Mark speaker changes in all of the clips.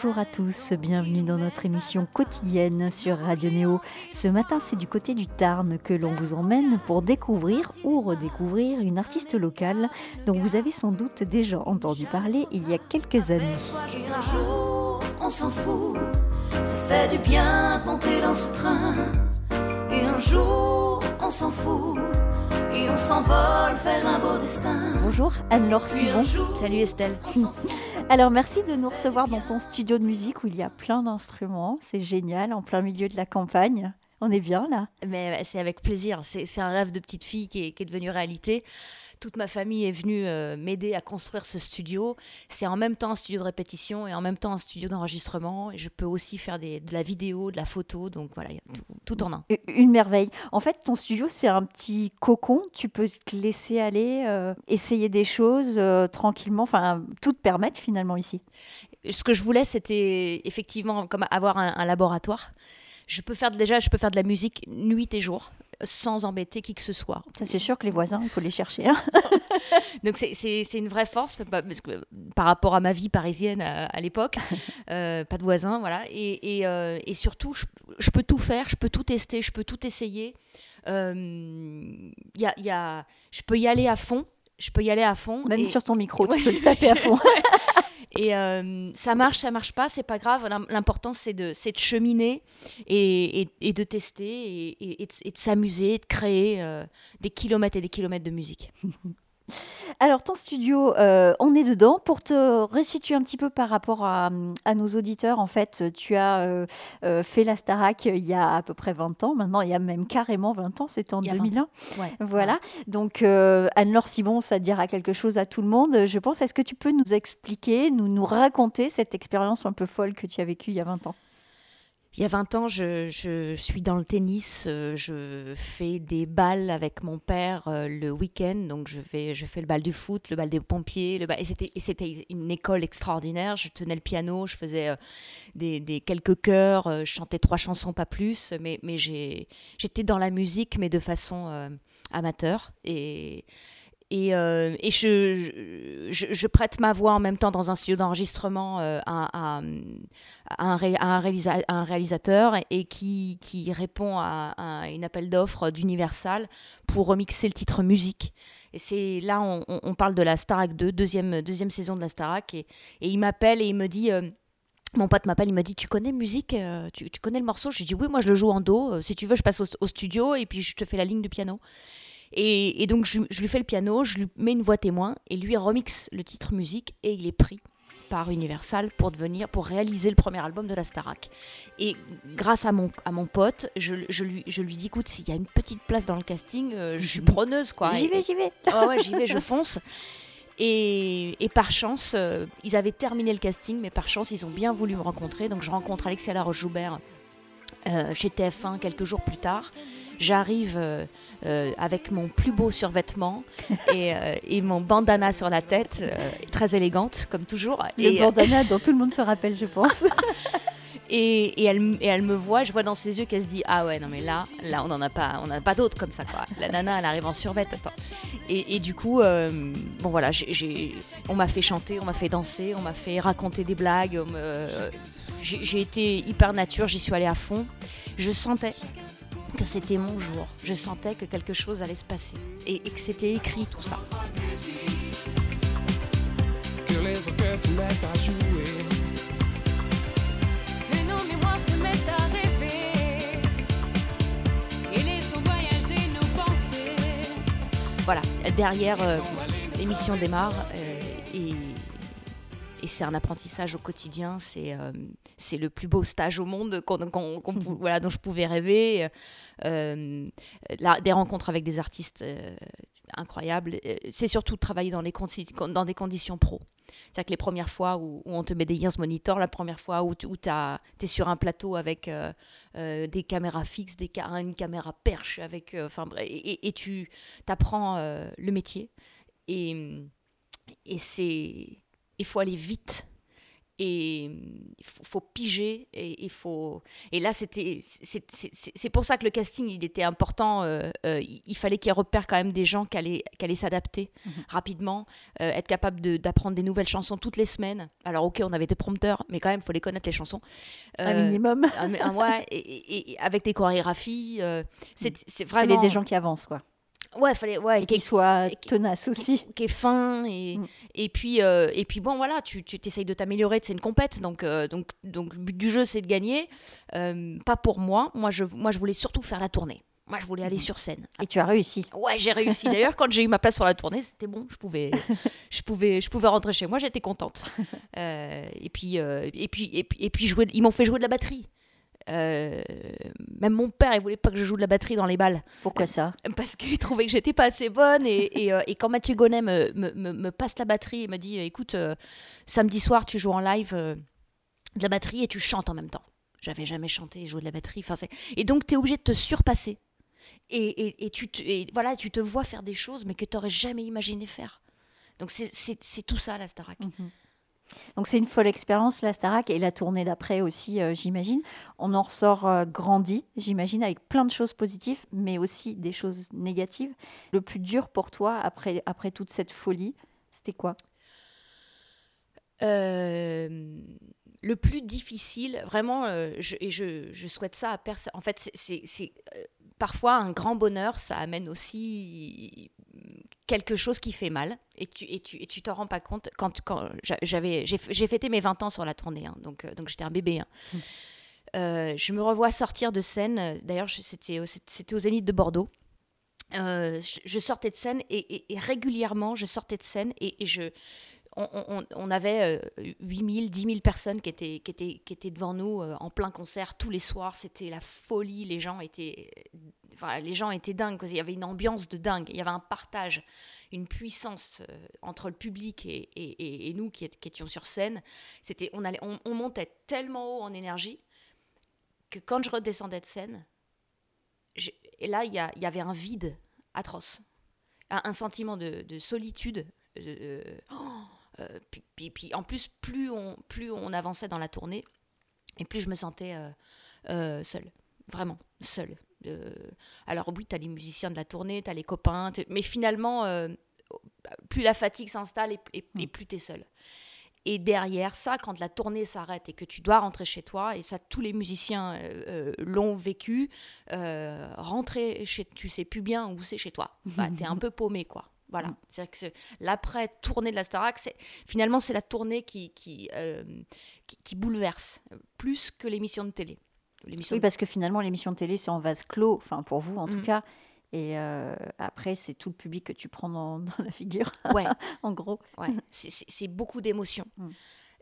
Speaker 1: Bonjour à tous, bienvenue dans notre émission quotidienne sur Radio Néo. Ce matin, c'est du côté du Tarn que l'on vous emmène pour découvrir ou redécouvrir une artiste locale dont vous avez sans doute déjà entendu parler il y a quelques années.
Speaker 2: Un jour, on s'en fout. Ça fait du bien de monter dans ce train. Et un jour, on s'en fout. Et on s'envole faire un beau destin.
Speaker 1: Bonjour Anne-Laure Simon.
Speaker 2: jour,
Speaker 1: Salut Estelle. Alors merci de nous recevoir dans ton studio de musique où il y a plein d'instruments. C'est génial, en plein milieu de la campagne. On est bien là
Speaker 3: Mais c'est avec plaisir. C'est c'est un rêve de petite fille qui est, qui est devenu réalité. Toute ma famille est venue euh, m'aider à construire ce studio. C'est en même temps un studio de répétition et en même temps un studio d'enregistrement. Et je peux aussi faire des- de la vidéo, de la photo. Donc voilà, tout, tout en un.
Speaker 1: Une merveille. En fait, ton studio, c'est un petit cocon. Tu peux te laisser aller, euh, essayer des choses euh, tranquillement. Enfin, tout te permettre finalement ici.
Speaker 3: Ce que je voulais, c'était effectivement comme avoir un, un laboratoire. Je peux faire de- déjà, je peux faire de la musique nuit et jour sans embêter qui que ce soit.
Speaker 1: C'est sûr que les voisins, il faut les chercher. hein.
Speaker 3: Donc c'est- une vraie force pa- parce que, par rapport à ma vie parisienne à, à l'époque, euh, pas de voisins, voilà. Et, et, euh, et surtout, je, je peux tout faire, je peux tout tester, je peux tout essayer. Euh, y a, y a, je peux y aller à fond, je peux y aller à fond.
Speaker 1: Même
Speaker 3: et,
Speaker 1: sur ton micro,
Speaker 3: Ouais.
Speaker 1: tu peux le taper à fond.
Speaker 3: et euh, ça marche, ça marche pas, c'est pas grave. L'im- L'important c'est de, de cheminer et, de tester et, de, de s'amuser, de créer euh, des kilomètres et des kilomètres de musique.
Speaker 1: Alors, ton studio, euh, on est dedans. Pour te resituer un petit peu par rapport à, à nos auditeurs, en fait, tu as euh, euh, fait la Starac il y a à peu près 20 ans. Maintenant, il y a même carrément 20 ans, c'était en
Speaker 3: Il y a 20
Speaker 1: 2001.
Speaker 3: Ouais.
Speaker 1: Voilà. Donc, Anne-Laure Simon, ça dira quelque chose à tout le monde, je pense. Est-ce que tu peux nous expliquer, nous, nous raconter cette expérience un peu folle que tu as vécue il y a 20 ans?
Speaker 3: Il y a 20 ans, je, suis dans le tennis, euh, je fais des balles avec mon père euh, le week-end, donc je fais, le bal du foot, le bal des pompiers, le bal- et c'était une école extraordinaire, je tenais le piano, je faisais euh, des, quelques chœurs, je chantais trois chansons, pas plus, mais, mais j'étais dans la musique, mais de façon amateur, et... Et, euh, je, prête ma voix en même temps dans un studio d'enregistrement euh, à, un, réalisateur et qui, répond à, une appel d'offres d'Universal pour remixer le titre musique. Et c'est là, on, on- parle de la Starac 2, deuxième, deuxième saison de la Starac. Et, il m'appelle et il me dit. euh, mon pote m'appelle, il me dit Tu connais musique euh, tu, connais le morceau? J'ai dit Oui, moi je le joue en do. Si tu veux, je passe au, au studio et puis je te fais la ligne de piano. Et, et donc je, je lui fais le piano, je lui mets une voix témoin et lui remixe le titre musique et il est pris par Universal pour devenir pour réaliser le premier album de la Starac. Et grâce à mon à mon pote, je, je lui je lui dis écoute s'il y a une petite place dans le casting, euh, je suis preneuse quoi.
Speaker 1: J'y vais, j'y vais.
Speaker 3: Ouais, j'y vais, je fonce. Et, et par chance, euh, ils avaient terminé le casting, mais par chance, ils ont bien voulu me rencontrer. Donc, je rencontre Alexia Laroche-Joubert euh, chez TF1 quelques jours plus tard. J'arrive euh, euh, avec mon plus beau survêtement et, euh, et mon bandana sur la tête, euh, très élégante, comme toujours.
Speaker 1: Le
Speaker 3: Et,
Speaker 1: bandana dont tout le monde se rappelle, je pense.
Speaker 3: et, et elle, m- et elle me voit, je vois dans ses yeux qu'elle se dit Ah ouais, non mais là, là on n'en a pas, on n'a pas d'autres comme ça quoi. La nana, elle arrive en survêt, attends. Et, et du coup, euh, bon voilà, on m'a fait chanter, on m'a fait danser, on m'a fait raconter des blagues. j'ai été hyper nature, j'y suis allée à fond. Je sentais que c'était mon jour, je sentais que quelque chose allait se passer et, et que c'était écrit tout ça.
Speaker 4: que les orchestres se mettent à jouer.
Speaker 5: Que nos mémoires se mettent à rêver et laissons voyager nos pensées.
Speaker 3: Voilà, derrière, euh, l'émission démarre euh, et c'est un apprentissage au quotidien. C'est euh, c'est le plus beau stage au monde qu'on, qu'on- qu'on pou- voilà, dont je pouvais rêver. Euh, des rencontres avec des artistes euh, incroyables. C'est surtout de travailler dans, les condi- dans des conditions pro. C'est-à-dire que les premières fois où, où on te met des Years Monitor, la première fois où tu es sur un plateau avec des caméras fixes, des ca- une caméra perche, avec, et, et- et tu apprends le métier. Et, et c'est. Il faut aller vite. et il faut, faut piger et il faut et là c'était c'est- pour ça que le casting il était important euh, euh, il fallait qu'il repère quand même des gens qui allaient, qui allaient s'adapter
Speaker 1: Mhm.
Speaker 3: rapidement euh, être capable de- d'apprendre des nouvelles chansons toutes les semaines alors ok on avait des prompteurs mais quand même il faut les connaître les chansons
Speaker 1: Un minimum.
Speaker 3: un mi- un- ouais, et, et- et avec des chorégraphies c'est c'est
Speaker 1: Il fallait
Speaker 3: vraiment
Speaker 1: des gens qui avancent, quoi.
Speaker 3: Ouais fallait ouais
Speaker 1: Et
Speaker 3: qui-
Speaker 1: qui soient
Speaker 3: et qui-
Speaker 1: tenaces aussi.
Speaker 3: qui est fin et,
Speaker 1: Mm.
Speaker 3: et puis euh, et puis bon voilà tu tu t'essayes de t'améliorer c'est une compète donc euh, donc donc le but du jeu c'est de gagner. Euh, pas pour moi. Moi je moi je voulais surtout faire la tournée. Moi je voulais aller sur scène.
Speaker 1: Et tu as réussi.
Speaker 3: ouais j'ai réussi. D'ailleurs quand j'ai eu ma place sur la tournée c'était bon je pouvais je pouvais je pouvais rentrer chez moi j'étais contente. Euh, et puis euh, et puis et puis et puis jouer ils m'ont fait jouer de la batterie Euh, même mon père il voulait pas que je joue de la batterie dans les balles.
Speaker 1: Pourquoi ça
Speaker 3: parce qu'il trouvait que j'étais pas assez bonne et, et, euh, et quand Mathieu Gonnet me, me, me- me passe la batterie et me dit écoute euh, samedi soir tu joues en live euh, de la batterie et tu chantes en même temps. J'avais jamais chanté et joué de la batterie. Enfin, et donc tu es obligé de te surpasser. Et, et, et tu te, et voilà tu te vois faire des choses mais que tu n'aurais jamais imaginé faire. Donc c'est tout ça la Starac.
Speaker 1: Mhm. Donc c'est une folle expérience, la Starac, et la tournée d'après aussi, euh, j'imagine. On en ressort euh, grandi, j'imagine, avec plein de choses positives, mais aussi des choses négatives. Le plus dur pour toi, après, après toute cette folie, c'était quoi?
Speaker 3: Euh, le plus difficile, vraiment, euh, je, et je, je souhaite ça à personne. En fait, c'est- euh, parfois un grand bonheur, ça amène aussi quelque chose qui fait mal, et tu et tu et tu t'en rends pas compte. Quand, quand j'avais j'ai fêté mes 20 ans sur la tournée, hein, donc euh, donc j'étais un bébé. hein. Euh, je me revois sortir de scène. D'ailleurs, c'était au- c'était au Zénith de Bordeaux. Je, je sortais de scène et, et- et régulièrement, je sortais de scène et, et je, on, on- on avait euh, 8000, 10 000 personnes qui étaient, qui étaient, qui étaient devant nous euh, en plein concert tous les soirs. C'était la folie. Les gens étaient, les gens étaient dingues. Il y avait une ambiance de dingue. Il y avait un partage, une puissance euh, entre le public et, et- et- nous qui, ét- qui étions sur scène. C'était, on, allait, on, on montait tellement haut en énergie que quand je redescendais de scène, et là, il y, y avait un vide atroce. Un, sentiment de, de solitude. oh, puis, puis- puis en plus, plus on, plus on avançait dans la tournée, et plus je me sentais euh, euh, seule. Vraiment, seule. Euh, alors oui, tu as les musiciens de la tournée, tu as les copains, mais finalement, euh, plus la fatigue s'installe et, et- et plus tu es seule. Et derrière ça, quand la tournée s'arrête et que tu dois rentrer chez toi, et ça tous les musiciens euh, euh, l'ont vécu, euh, rentrer chez tu sais plus bien où c'est chez toi. Bah, tu es un peu paumé quoi. Voilà.
Speaker 1: Mm.
Speaker 3: C'est-à-dire que c'est- l'après tournée de la Starac, finalement c'est la tournée qui qui, euh, qui qui bouleverse euh, plus que l'émission de télé.
Speaker 1: Oui, parce que finalement, l'émission de télé, c'est en vase clos, enfin pour vous en tout
Speaker 3: Mm.
Speaker 1: cas. Et euh, après, c'est tout le public que tu prends dans, dans la figure,
Speaker 3: Ouais.
Speaker 1: en gros.
Speaker 3: Ouais, c'est- beaucoup d'émotions.
Speaker 1: Mm.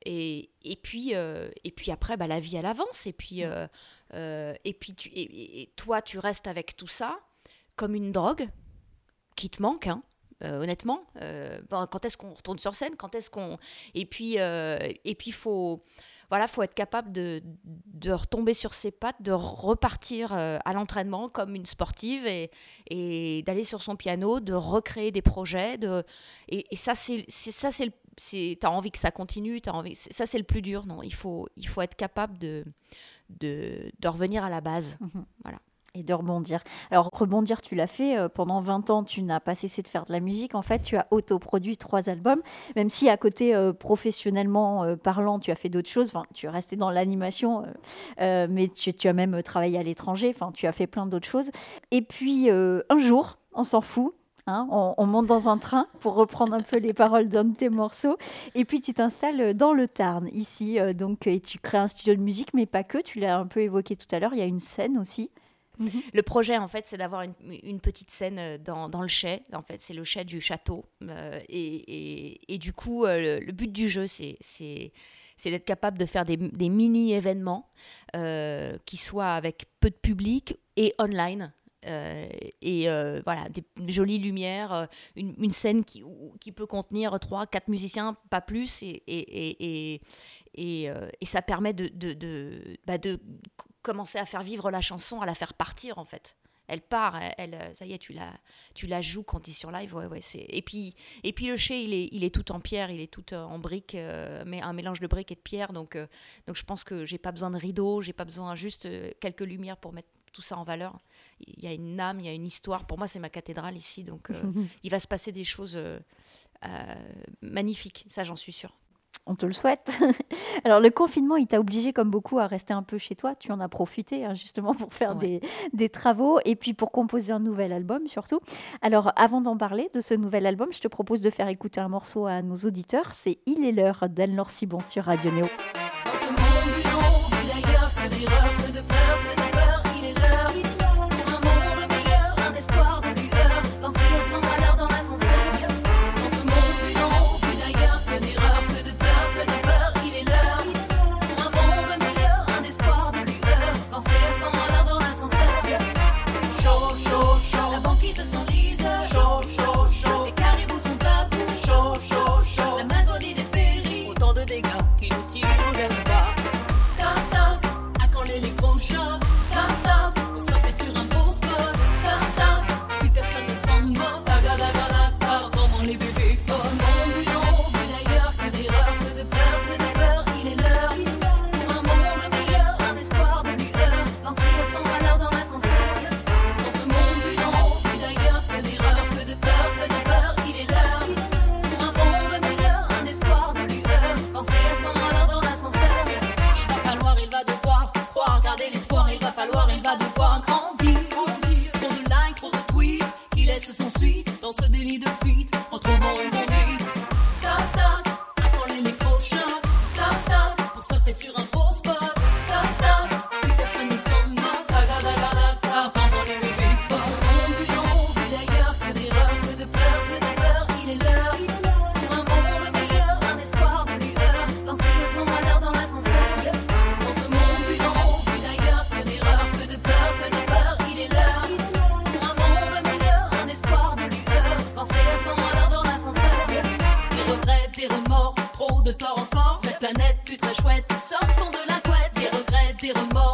Speaker 3: Et, et, puis, euh, et puis après, bah, la vie, elle avance. Et puis, et puis tu, et toi, tu restes avec tout ça comme une drogue qui te manque, hein, euh, honnêtement. Euh, bon, quand est-ce qu'on retourne sur scène Quand est-ce qu'on... Et puis, euh, et puis faut... Voilà, faut être capable de, de retomber sur ses pattes, de repartir euh, à l'entraînement comme une sportive et, et d'aller sur son piano, de recréer des projets. De, et, et ça, c'est ça, c'est c'est t'as envie que ça continue, t'as envie. Ça, c'est le plus dur. Non, il faut, il faut être capable de, de, de revenir à la base.
Speaker 1: Mhm.
Speaker 3: Voilà.
Speaker 1: De rebondir. Alors, rebondir, tu l'as fait. euh, pendant 20 ans, tu n'as pas cessé de faire de la musique. En fait, tu as autoproduit trois albums, même si à côté, euh, professionnellement euh, parlant, tu as fait d'autres choses. Enfin, tu es resté dans l'animation, mais tu, as même travaillé à l'étranger. Enfin, tu as fait plein d'autres choses. Et puis, un jour, on s'en fout. hein, on, on monte dans un train pour reprendre un peu les paroles d'un de tes morceaux. Et puis tu t'installes dans le Tarn, ici. donc, et tu crées un studio de musique, mais pas que. Tu l'as un peu évoqué tout à l'heure. Il y a une scène aussi.
Speaker 3: Le projet, en fait, c'est d'avoir une, petite scène euh, dans, le chai. En fait, c'est le chai du château. Euh, et, du coup, euh, le, but du jeu, c'est d'être capable de faire des, mini-événements qui soient avec peu de public et online. Et voilà, des jolies lumières, une, scène qui, peut contenir 3 quatre musiciens, pas plus, et, euh, et ça permet de, de, de, bah, de commencer à faire vivre la chanson, à la faire partir en fait. Elle part, elle, euh, ça y est, tu la, tu la joues quand tu es sur live. Ouais, ouais, c'est... Et, puis, et puis le chai, il est, il est tout en pierre, il est tout euh, en briques, euh, mais un mélange de briques et de pierre. Donc, euh, donc je pense que j'ai pas besoin de rideaux, j'ai pas besoin juste quelques lumières pour mettre tout ça en valeur. Il y a une âme, il y a une histoire. Pour moi, c'est ma cathédrale ici, donc euh, il va se passer des choses euh, euh, magnifiques, ça j'en suis sûre.
Speaker 1: On te le souhaite. Alors le confinement, il t'a obligé comme beaucoup à rester un peu chez toi. Tu en as profité hein, justement pour faire
Speaker 3: Ouais.
Speaker 1: des, des travaux et puis pour composer un nouvel album surtout. Alors avant d'en parler de ce nouvel album, je te propose de faire écouter un morceau à nos auditeurs. C'est Il est l'heure d'Anne-Laure Cibon sur Radio Néo.
Speaker 2: Dans ce monde des remords,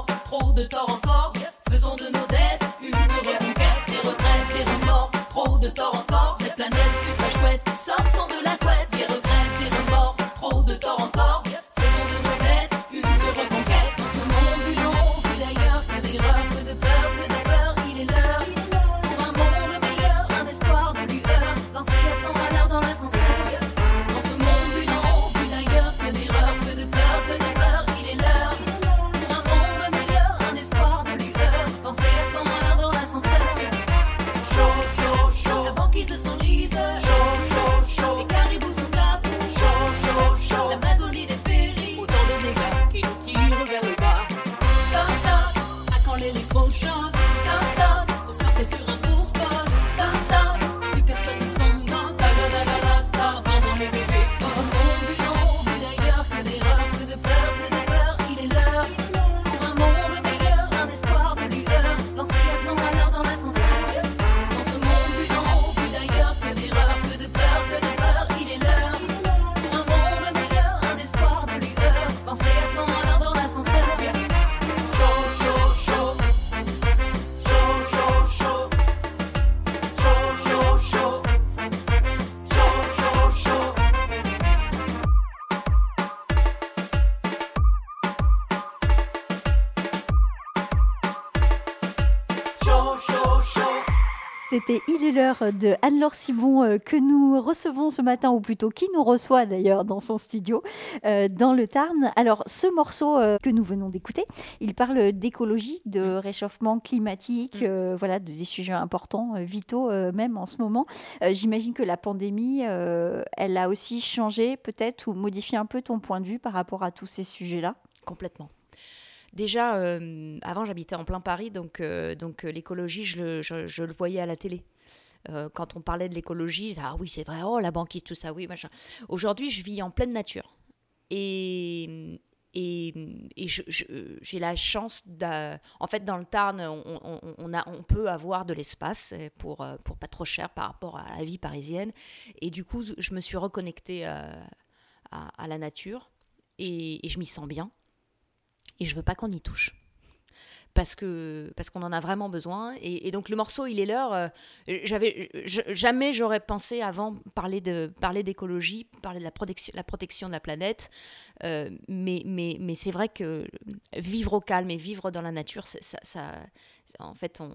Speaker 1: C'était Il est l'heure de Anne-Laure Cibon euh, que nous recevons ce matin, ou plutôt qui nous reçoit d'ailleurs dans son studio euh, dans le Tarn. Alors ce morceau euh, que nous venons d'écouter, il parle d'écologie, de réchauffement climatique,
Speaker 3: Mm.
Speaker 1: euh, voilà, de- des sujets importants, vitaux même en ce moment. J'imagine que la pandémie, elle a aussi changé peut-être ou modifié un peu ton point de vue par rapport à tous ces sujets-là?
Speaker 3: Complètement. Déjà, euh, avant, j'habitais en plein Paris, donc, euh, euh, l'écologie, je le, voyais à la télé. Quand on parlait de l'écologie, ah oui, c'est vrai, oh la banquise, tout ça, oui, machin. Aujourd'hui, je vis en pleine nature. Et, j'ai la chance, en fait, dans le Tarn, on, peut avoir de l'espace pour, pas trop cher par rapport à la vie parisienne. Et du coup, je me suis reconnectée à, la nature et je m'y sens bien. Et je veux pas qu'on y touche. parce que parce qu'on en a vraiment besoin. Et, donc le morceau, il est l'heure. euh, jamais j'aurais pensé avant parler de parler d'écologie, parler de la protection la protection de la planète. Euh, mais mais mais c'est vrai que vivre au calme et vivre dans la nature, ça, en fait on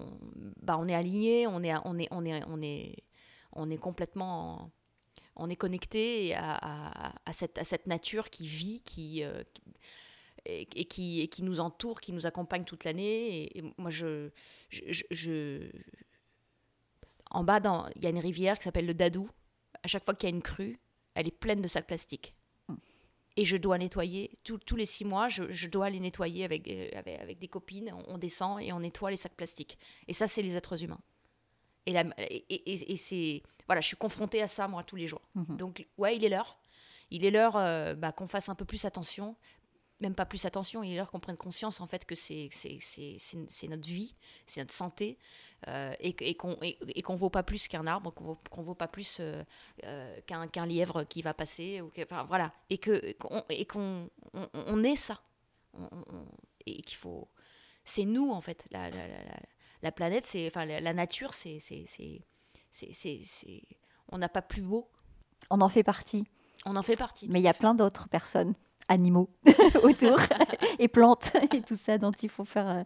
Speaker 3: bah on est aligné, on est on est on est on est on est complètement on est connecté à, à- cette, à cette nature qui vit, qui, euh, qui- et, et qui, et qui nous entoure, qui nous accompagne toute l'année. Et, et moi, je, je, je- En bas, il y a une rivière qui s'appelle le Dadou. À chaque fois qu'il y a une crue, elle est pleine de sacs plastiques. Et je dois nettoyer, tous- tous les six mois, je, je dois les nettoyer avec, euh, avec, avec des copines. On, descend et on nettoie les sacs plastiques. Et ça, c'est les êtres humains. Et, la- et, c'est. Voilà, je suis confrontée à ça, moi, tous les jours.
Speaker 1: Mhm.
Speaker 3: Donc, ouais, il est l'heure. Il est l'heure euh, bah, qu'on fasse un peu plus attention. Même pas plus attention, il est l'heure qu'on prenne conscience, en fait, que c'est notre vie, c'est notre santé, euh, et, et qu'on qu'on vaut pas plus qu'un arbre, qu'on qu'on vaut pas plus euh, euh, qu'un lièvre qui va passer. Ou que- enfin, voilà. Et que- qu'on on, on est ça. On- et qu'il faut. C'est nous, en fait. La, la, la, la- la planète, c'est. Enfin, la, nature, c'est- On n'a pas plus beau.
Speaker 1: On en fait partie.
Speaker 3: On en fait partie.
Speaker 1: Mais il y a plein d'autres personnes, animaux autour, et plantes, et tout ça dont il faut faire, euh,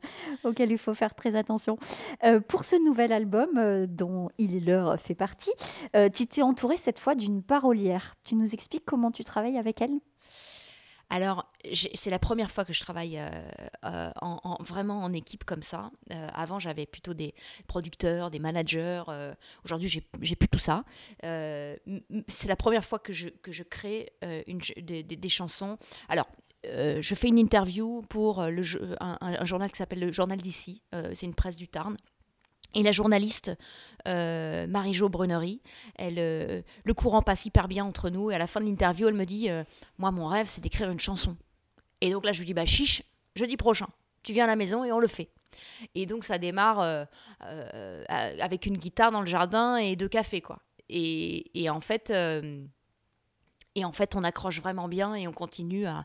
Speaker 1: auquel il faut faire très attention. Euh, pour ce nouvel album, euh, dont Il est l'heure fait partie, tu t'es entouré cette fois d'une parolière. Tu nous expliques comment tu travailles avec elle?
Speaker 3: Alors, c'est la première fois que je travaille euh, euh, en, en- vraiment en équipe comme ça. Euh, avant, j'avais plutôt des producteurs, des managers. Aujourd'hui, j'ai plus tout ça. C'est la première fois que je, crée des, chansons. Alors, je fais une interview pour un, journal qui s'appelle le Journal d'ici. C'est une presse du Tarn. Et la journaliste euh, Marie-Jo Brunery, elle, euh, le courant passe hyper bien entre nous. Et à la fin de l'interview, elle me dit euh, Moi, mon rêve, c'est d'écrire une chanson. Et donc là, je lui dis Bah, chiche, jeudi prochain, tu viens à la maison et on le fait. Et donc, ça démarre avec une guitare dans le jardin et deux cafés, quoi. Et, en fait. et en fait, on accroche vraiment bien et on continue à,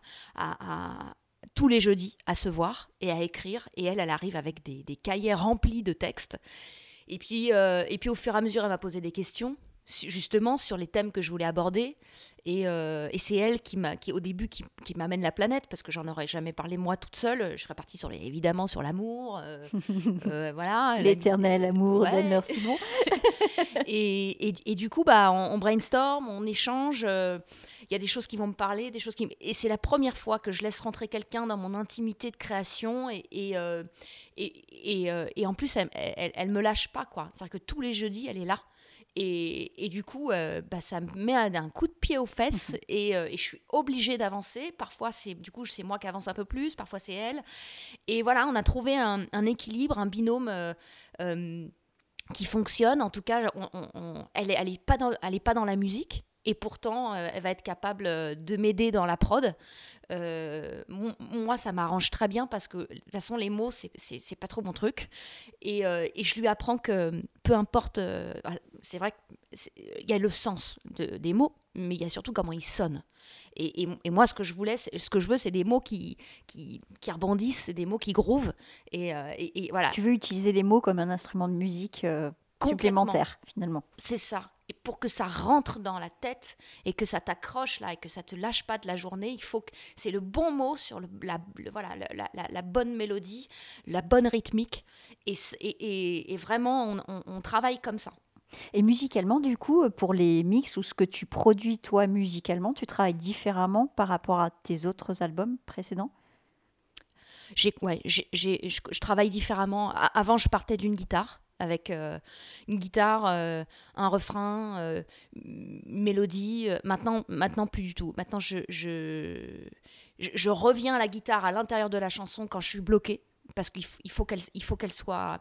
Speaker 3: tous les jeudis à se voir et à écrire. Et elle, elle arrive avec des cahiers remplis de textes. Et puis, euh, et puis au fur et à mesure, elle m'a posé des questions, justement sur les thèmes que je voulais aborder. Et, euh, et c'est elle qui, m'a, qui au début, qui, qui m'amène la planète, parce que j'en aurais jamais parlé moi toute seule. Je serais partie sur les, évidemment sur l'amour. euh, voilà. la-
Speaker 1: L'éternel amour
Speaker 3: Ouais.
Speaker 1: d'Anne-Laure Simon.
Speaker 3: et, et- et du coup, bah, on, on brainstorm, on échange. Il y a des choses qui vont me parler, des choses qui. Et c'est la première fois que je laisse rentrer quelqu'un dans mon intimité de création. Et, et, euh, et, et, euh, et en plus, elle, elle, elle me lâche pas, quoi. C'est-à-dire que tous les jeudis, elle est là. Et, et du coup, euh, bah, ça me met un, un coup de pied aux fesses et, euh, et je suis obligée d'avancer. Parfois, c'est du coup, c'est moi qui avance un peu plus, parfois c'est elle. Et voilà, on a trouvé un, un équilibre, un binôme qui fonctionne. En tout cas, on- on- on- elle n'est elle est pas, dans- elle est pas dans la musique. Et pourtant, euh, elle va être capable euh, de m'aider dans la prod. Euh, moi, ça m'arrange très bien parce que de toute façon, les mots, c'est- pas trop mon truc. Et, je lui apprends que peu importe, ah, c'est vrai qu'il y a le sens de- des mots, mais il y a surtout comment ils sonnent. Et, moi, ce que je voulais, ce que je veux, c'est des mots qui, qui, qui rebondissent, des mots qui groovent. Et, voilà,
Speaker 1: Tu veux utiliser les mots comme un instrument de musique. Supplémentaire, finalement.
Speaker 3: c'est ça. Et pour que ça rentre dans la tête et que ça t'accroche là et que ça te lâche pas de la journée, il faut que c'est le bon mot sur le, la, le- voilà, la, la- bonne mélodie, la bonne rythmique. Et, et, et- et vraiment, on, on- on travaille comme ça.
Speaker 1: Et musicalement, du coup, pour les mix ou ce que tu produis toi musicalement, tu travailles différemment par rapport à tes autres albums précédents?
Speaker 3: J'ai, ouais, j'ai, j'ai- je, je travaille différemment. Avant, je partais d'une guitare avec euh, une guitare, euh, un refrain, une mélodie. Euh, Maintenant, maintenant plus du tout. Maintenant, je, je, je, reviens à la guitare à l'intérieur de la chanson quand je suis bloquée parce qu'il faut qu'elle, il faut qu'elle soit.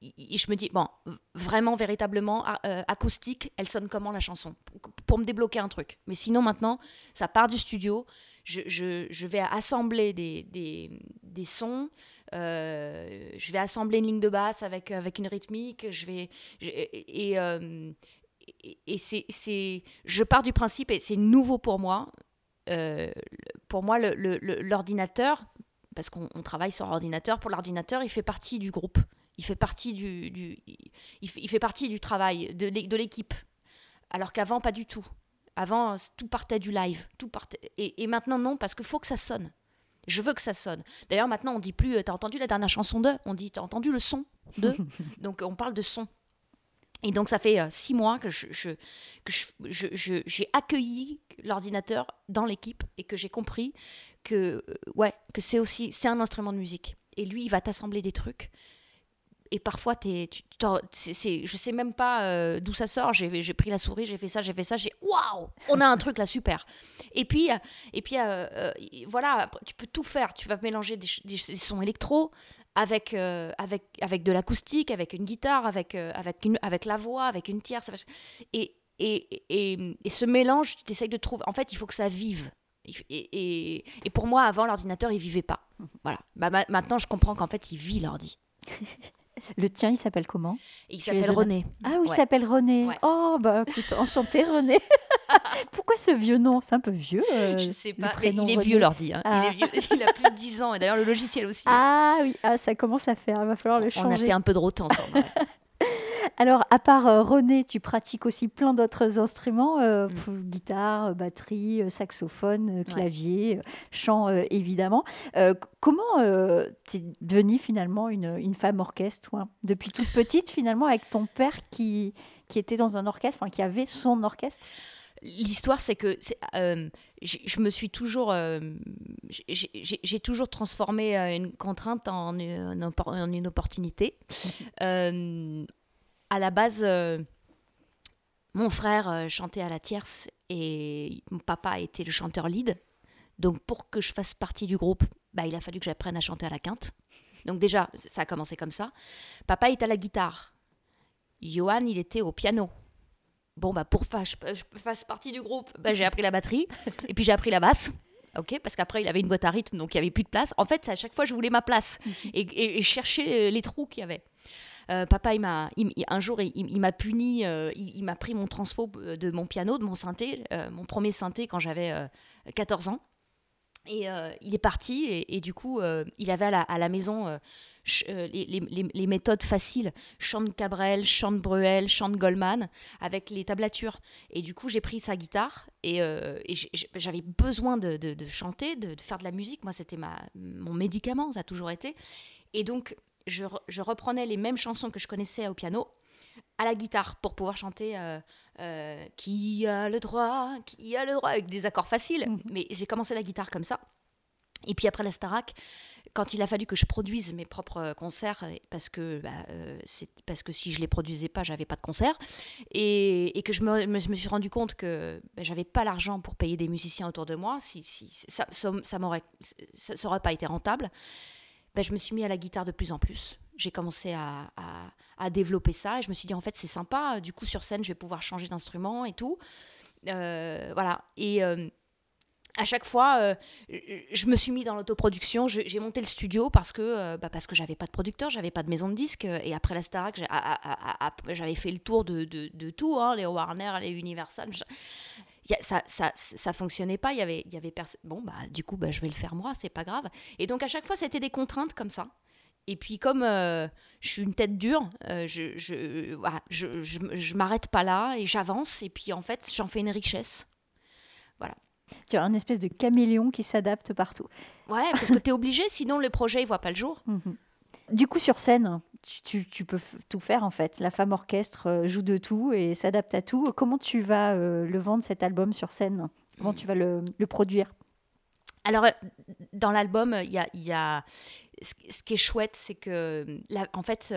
Speaker 3: i- Je me dis bon, vraiment, véritablement acoustique, elle sonne comment la chanson? Pour me débloquer un truc. Mais sinon, maintenant, ça part du studio. Je, je- je vais assembler des, des, des sons. Euh, je vais assembler une ligne de basse avec, avec une rythmique. Je vais, et, et, euh, et- c'est, je pars du principe, et c'est nouveau pour moi. euh, pour moi, l'ordinateur, parce qu'on on travaille sur ordinateur. Pour l'ordinateur, il fait partie du groupe. Il fait partie du, du- il, il fait partie du travail, de, l'é- de l'équipe. Alors qu'avant, pas du tout. Avant, tout partait du live. Tout partait... Et, et maintenant, non, parce qu'il faut que ça sonne. Je veux que ça sonne. D'ailleurs, maintenant, on dit plus euh, T'as entendu la dernière chanson de? On dit T'as entendu le son de? Donc, on parle de son. Et donc, ça fait euh, six mois que je, je- que je- j'ai accueilli l'ordinateur dans l'équipe et que j'ai compris que, euh, ouais, que c'est aussi c'est un instrument de musique. Et lui, il va t'assembler des trucs. Et parfois, t'es, tu, je sais même pas euh, d'où ça sort. J'ai, j'ai pris la souris, j'ai fait ça, j'ai fait ça. J'ai waouh, on a un truc là super. Et puis, euh, et puis euh, voilà, tu peux tout faire. Tu vas mélanger des, sons électro avec, avec, avec de l'acoustique, avec une guitare, avec, avec, avec la voix, avec une tierce. Et, et, et, ce mélange, tu essayes de trouver. En fait, il faut que ça vive. Et, et, pour moi, avant, l'ordinateur, il vivait pas. Voilà. Bah, ma- maintenant, je comprends qu'en fait, il vit l'ordi.
Speaker 1: Le tien, il s'appelle comment?
Speaker 3: Il s'appelle René.
Speaker 1: Ah oui, il s'appelle René.
Speaker 3: Ouais.
Speaker 1: Oh, bah écoute, enchanté René. Pourquoi ce vieux nom? C'est un peu vieux. euh,
Speaker 3: Je sais pas, mais
Speaker 1: prénom
Speaker 3: il est
Speaker 1: René.
Speaker 3: vieux l'ordi. hein.
Speaker 1: Ah.
Speaker 3: Il, est vieux. il a plus de 10 ans. Et d'ailleurs, le logiciel aussi.
Speaker 1: Ah oui, ah, ça commence à faire. Il va falloir le
Speaker 3: On a
Speaker 1: changer.
Speaker 3: fait un peu de route ensemble. ouais.
Speaker 1: Alors, à part euh, René, tu pratiques aussi plein d'autres instruments euh, guitare, batterie, saxophone, clavier, chant, évidemment. Comment euh, t'es devenue finalement une, une femme orchestre toi? Depuis toute petite, finalement, avec ton père qui, qui était dans un orchestre, enfin, qui avait son orchestre?
Speaker 3: L'histoire, c'est que euh, je me suis toujours, euh, j'ai- toujours transformé une contrainte en une, oppor- en une opportunité. Euh, à la base, euh, mon frère euh, chantait à la tierce et mon papa était le chanteur lead. Donc, pour que je fasse partie du groupe, bah, il a fallu que j'apprenne à chanter à la quinte. Donc, déjà, ça a commencé comme ça. Papa est à la guitare. Johan, il était au piano. Bon, bah, pour que je, je fasse partie du groupe, bah, j'ai appris la batterie et puis j'ai appris la basse. Ok, parce qu'après il avait une boîte à rythme, donc il n'y avait plus de place. En fait, à chaque fois je voulais ma place et, et- et chercher les trous qu'il y avait. Euh, papa, il m'a, un jour, il, m'a puni, euh, il, m'a pris mon transfo de mon piano, de mon synthé, euh, mon premier synthé quand j'avais euh, 14 ans. Et il est parti, et, du coup, il avait à la, maison les, méthodes faciles chant de Cabrel, chant de Bruel, chant de Goldman, avec les tablatures. Et du coup, j'ai pris sa guitare, et, j'avais besoin de, chanter, de, de faire de la musique. Moi, c'était mon médicament, ça a toujours été. Et donc, je, re- je reprenais les mêmes chansons que je connaissais au piano à la guitare pour pouvoir chanter euh, euh, Qui a le droit Qui a le droit avec des accords faciles.
Speaker 1: Mhm.
Speaker 3: Mais j'ai commencé la guitare comme ça. Et puis après la Starac, quand il a fallu que je produise mes propres euh, concerts, parce que, bah, euh, parce que si je les produisais pas, j'avais pas de concert, et, et que je me, me- je me suis rendu compte que bah, j'avais pas l'argent pour payer des musiciens autour de moi, si, si, ça, ça, ça m'aurait, ça, ça aurait pas été rentable, bah, je me suis mis à la guitare de plus en plus. J'ai commencé à, à- développer ça et je me suis dit en fait c'est sympa, du coup sur scène je vais pouvoir changer d'instrument et tout. Euh, voilà. Et euh, à chaque fois, euh, je me suis mis dans l'autoproduction. J'ai monté le studio parce que euh, bah, parce que j'avais pas de producteur, j'avais pas de maison de disques. Et après la Starac, j'avais fait le tour de, de, de tout, hein, les Warner, les Universal. Y a- ça, ça, ça fonctionnait pas. Il y avait, il y avait Bon, bah, du coup, bah, je vais le faire moi, c'est pas grave. Et donc, à chaque fois, c'était des contraintes comme ça. Et puis, comme euh, je suis une tête dure, euh, je, je, voilà, je, je, je m'arrête pas là et j'avance. Et puis, en fait, j'en fais une richesse.
Speaker 1: Tu as un espèce de caméléon qui s'adapte partout.
Speaker 3: Ouais, parce que tu es obligé, sinon le projet, il voit pas le jour.
Speaker 1: Mhm. Du coup, sur scène, tu, peux tout faire en fait. La femme orchestre euh, joue de tout et s'adapte à tout. Comment tu vas euh, le vendre cet album sur scène? Comment tu vas le, produire?
Speaker 3: Alors, euh, dans l'album, il y a, Ce qui est chouette, c'est que, en fait,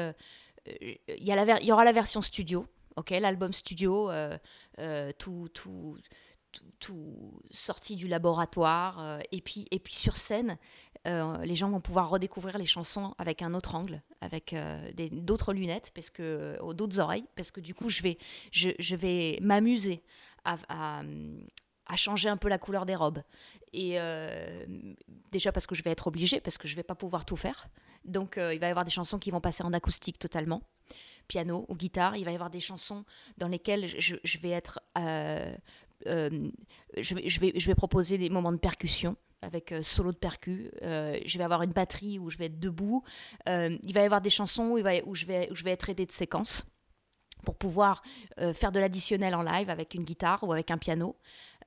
Speaker 3: il y, aura la version studio, ok, l'album studio, tout, tout, tout, sorti du laboratoire, euh, et, puis, et puis sur scène, euh, les gens vont pouvoir redécouvrir les chansons avec un autre angle, avec euh, d'autres lunettes, parce que, d'autres oreilles, parce que du coup, je vais, je, vais m'amuser à, à- changer un peu la couleur des robes. Et déjà parce que je vais être obligée, parce que je vais pas pouvoir tout faire. Donc il va y avoir des chansons qui vont passer en acoustique totalement, piano ou guitare. Il va y avoir des chansons dans lesquelles je, vais être, je, vais, je vais, proposer des moments de percussion. avec euh, solo de percu. Euh, je vais avoir une batterie où je vais être debout. Euh, il va y avoir des chansons où, je, vais, être aidée de séquences pour pouvoir euh, faire de l'additionnel en live avec une guitare ou avec un piano.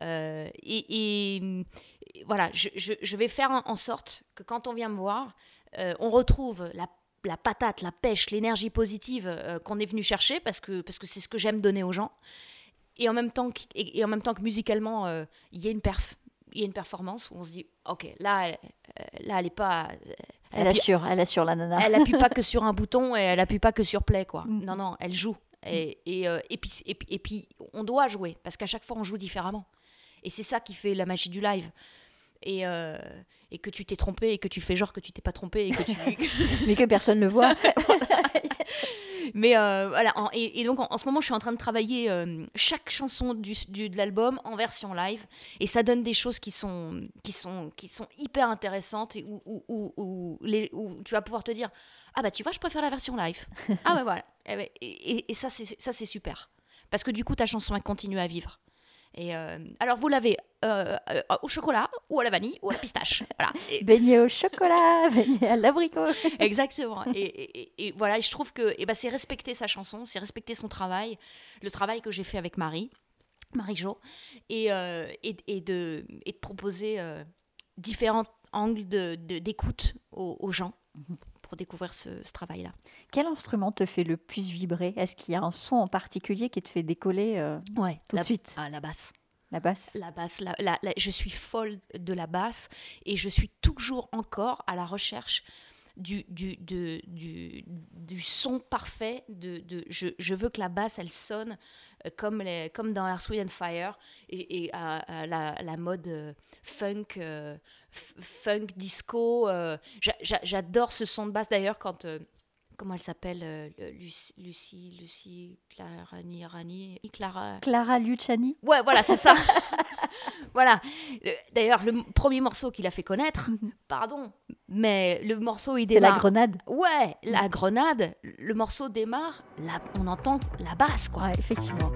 Speaker 3: Euh, et, voilà, je, vais faire en, sorte que quand on vient me voir, euh, on retrouve la, patate, la pêche, l'énergie positive euh, qu'on est venu chercher parce que c'est ce que j'aime donner aux gens. Et en même temps que, et, et en même temps que musicalement, euh, il y a une perf, il y a une performance où on se dit, ok, là, elle, euh, là, elle est pas, euh,
Speaker 1: Elle
Speaker 3: appuie-
Speaker 1: assure, elle assure la nana.
Speaker 3: elle appuie pas que sur un bouton et elle appuie pas que sur play quoi.
Speaker 1: Mhm.
Speaker 3: Non non, elle joue. Et, et, euh, et, puis, et, puis, et puis, on doit jouer parce qu'à chaque fois on joue différemment. Et c'est ça qui fait la magie du live. Et, euh, et que tu t'es trompé et que tu fais genre que tu t'es pas trompé et que tu
Speaker 1: Mais que personne ne le voit.
Speaker 3: mais euh, voilà en- et, et donc en, en ce moment je suis en train de travailler euh, chaque chanson du, du- de l'album en version live. Et ça donne des choses qui sont qui sont qui sont hyper intéressantes et où, où- où- où les- où tu vas pouvoir te dire ah bah tu vois je préfère la version live. Ah ouais voilà. Et, ouais, et- ça c'est super. Parce que du coup ta chanson elle continue à vivre et euh, alors vous l'avez euh, euh, au chocolat ou à la vanille ou à la pistache voilà Et-
Speaker 1: Beignet au chocolat, beignet à l'abricot.
Speaker 3: Exactement. Et, et- et- voilà, je trouve que eh ben, c'est respecter sa chanson, c'est respecter son travail, le travail que j'ai fait avec Marie, Marie-Jo, et, de, proposer différents angles de- de- d'écoute aux, aux gens pour découvrir ce, ce travail-là.
Speaker 1: Quel instrument te fait le plus vibrer? Est-ce qu'il y a un son en particulier qui te fait décoller euh,
Speaker 3: Ouais,
Speaker 1: tout
Speaker 3: la,
Speaker 1: de suite?
Speaker 3: Ah, la basse.
Speaker 1: La basse
Speaker 3: La basse, la- la- la- je suis folle de la basse et je suis toujours encore à la recherche du, du, du, du son parfait. De, de- je, je veux que la basse, elle sonne euh, comme, les, comme dans Earth, Wind and Fire et, à, à la, la mode euh, funk, euh, funk, disco. j'a- j'a- J'adore ce son de basse d'ailleurs quand... Comment elle s'appelle euh, Lucie, Lucie, Lucie, Clara, Rani, Clara,
Speaker 1: Clara Luciani
Speaker 3: Ouais, voilà, c'est ça. voilà. Euh, D'ailleurs, le premier morceau qu'il a fait connaître, pardon, mais le morceau il
Speaker 1: C'est la
Speaker 3: démarre.
Speaker 1: grenade
Speaker 3: Ouais, la grenade, le morceau démarre, on entend la basse, quoi.
Speaker 1: Ouais, effectivement.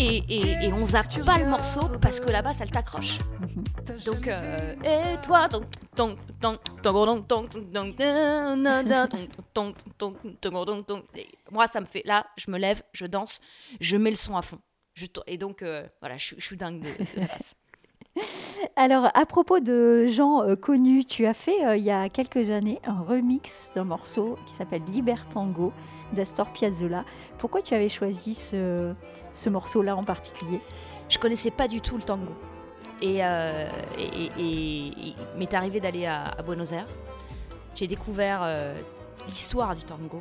Speaker 5: Et,
Speaker 3: et, et on zappe pas le morceau parce que la basse, elle t'accroche.
Speaker 1: Mhm.
Speaker 3: Donc, euh, et toi, donc, donc, donc, donc, donc, donc, donc, donc, donc, donc, donc, donc, donc, donc. Et moi, ça me fait, là, je me lève, je danse, je mets le son à fond. Je et donc, euh, voilà, je, je suis dingue de, de la basse.
Speaker 1: Alors, à propos de gens euh, connus, tu as fait euh, il y a quelques années un remix d'un morceau qui s'appelle Libertango d'Astor Piazzolla. Pourquoi tu avais choisi ce, ce morceau-là en particulier?
Speaker 3: Je connaissais pas du tout le tango. Et, euh, il m'est arrivé d'aller à, Buenos Aires. J'ai découvert euh, l'histoire du tango,